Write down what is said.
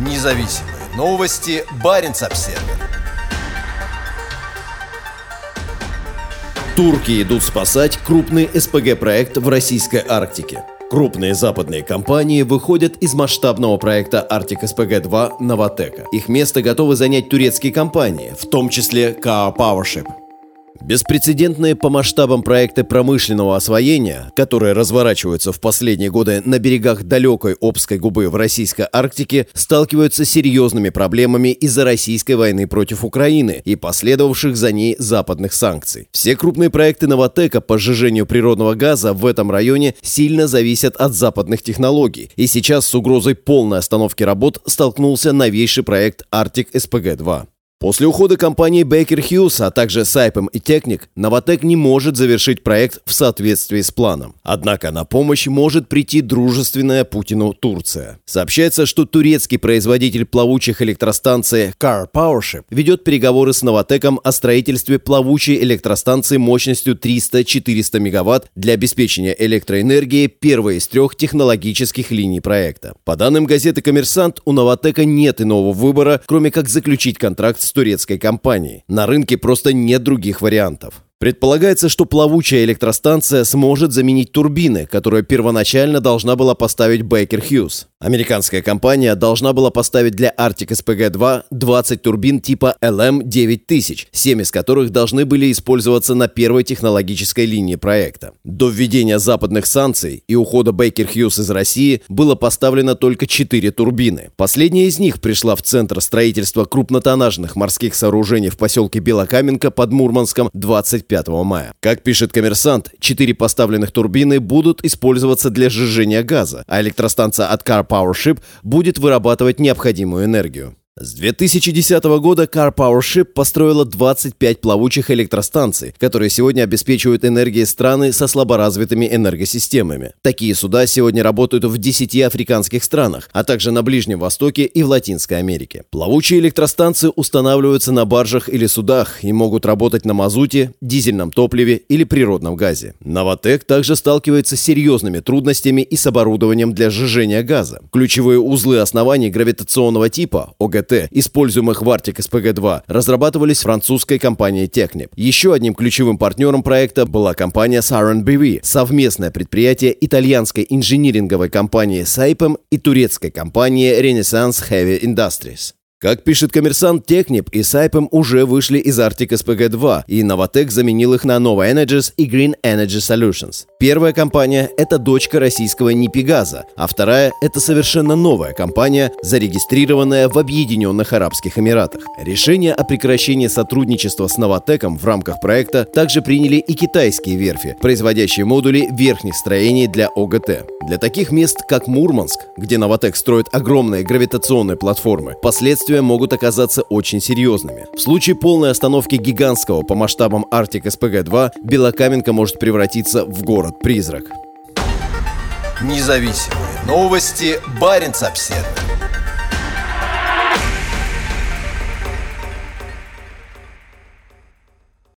Независимые новости. Барин обсерва Турки идут спасать крупный СПГ-проект в российской Арктике. Крупные западные компании выходят из масштабного проекта Arctic SPG-2 Новотека. Их место готовы занять турецкие компании, в том числе Car Powership. Беспрецедентные по масштабам проекты промышленного освоения, которые разворачиваются в последние годы на берегах далекой Обской губы в российской Арктике, сталкиваются с серьезными проблемами из-за российской войны против Украины и последовавших за ней западных санкций. Все крупные проекты Новотека по сжижению природного газа в этом районе сильно зависят от западных технологий, и сейчас с угрозой полной остановки работ столкнулся новейший проект Arctic SPG-2. После ухода компании Baker Hughes, а также Saipem и Technic, Новотек не может завершить проект в соответствии с планом. Однако на помощь может прийти дружественная Путину Турция. Сообщается, что турецкий производитель плавучих электростанций Car Powership ведет переговоры с Новотеком о строительстве плавучей электростанции мощностью 300-400 мегаватт для обеспечения электроэнергии первой из трех технологических линий проекта. По данным газеты «Коммерсант», у Новотека нет иного выбора, кроме как заключить контракт с с турецкой компанией. На рынке просто нет других вариантов. Предполагается, что плавучая электростанция сможет заменить турбины, которые первоначально должна была поставить Baker Hughes. Американская компания должна была поставить для Arctic SPG-2 20 турбин типа LM9000, 7 из которых должны были использоваться на первой технологической линии проекта. До введения западных санкций и ухода Baker Hughes из России было поставлено только 4 турбины. Последняя из них пришла в центр строительства крупнотоннажных морских сооружений в поселке Белокаменка под Мурманском 25 5 мая. Как пишет коммерсант, четыре поставленных турбины будут использоваться для сжижения газа, а электростанция от Car Power Ship будет вырабатывать необходимую энергию. С 2010 года Car Power Ship построила 25 плавучих электростанций, которые сегодня обеспечивают энергией страны со слаборазвитыми энергосистемами. Такие суда сегодня работают в 10 африканских странах, а также на Ближнем Востоке и в Латинской Америке. Плавучие электростанции устанавливаются на баржах или судах и могут работать на мазуте, дизельном топливе или природном газе. Новотек также сталкивается с серьезными трудностями и с оборудованием для сжижения газа. Ключевые узлы оснований гравитационного типа ОГТ ТТ, используемых в Arctic SPG-2, разрабатывались французской компанией Technip. Еще одним ключевым партнером проекта была компания Saran BV, совместное предприятие итальянской инжиниринговой компании Saipem и турецкой компании Renaissance Heavy Industries. Как пишет коммерсант, Технип и Сайпем уже вышли из Arctic SPG-2, и Новотек заменил их на Nova Energies и Green Energy Solutions. Первая компания – это дочка российского Нипигаза, а вторая – это совершенно новая компания, зарегистрированная в Объединенных Арабских Эмиратах. Решение о прекращении сотрудничества с Новотеком в рамках проекта также приняли и китайские верфи, производящие модули верхних строений для ОГТ. Для таких мест, как Мурманск, где Новотек строит огромные гравитационные платформы, последствия последствия могут оказаться очень серьезными. В случае полной остановки гигантского по масштабам Arctic SPG-2 Белокаменка может превратиться в город-призрак. Независимые новости. Барин обседный.